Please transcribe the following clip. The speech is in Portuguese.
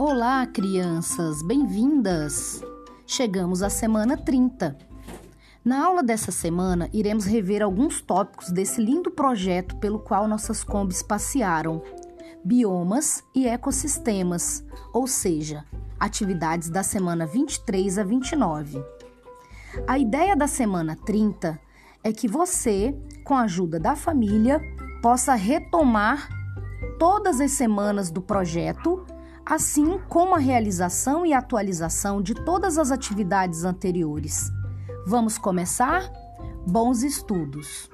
Olá, crianças, bem-vindas! Chegamos à semana 30. Na aula dessa semana, iremos rever alguns tópicos desse lindo projeto pelo qual nossas combis passearam: biomas e ecossistemas, ou seja, atividades da semana 23 a 29. A ideia da semana 30 é que você, com a ajuda da família, possa retomar todas as semanas do projeto assim como a realização e atualização de todas as atividades anteriores. Vamos começar? Bons estudos!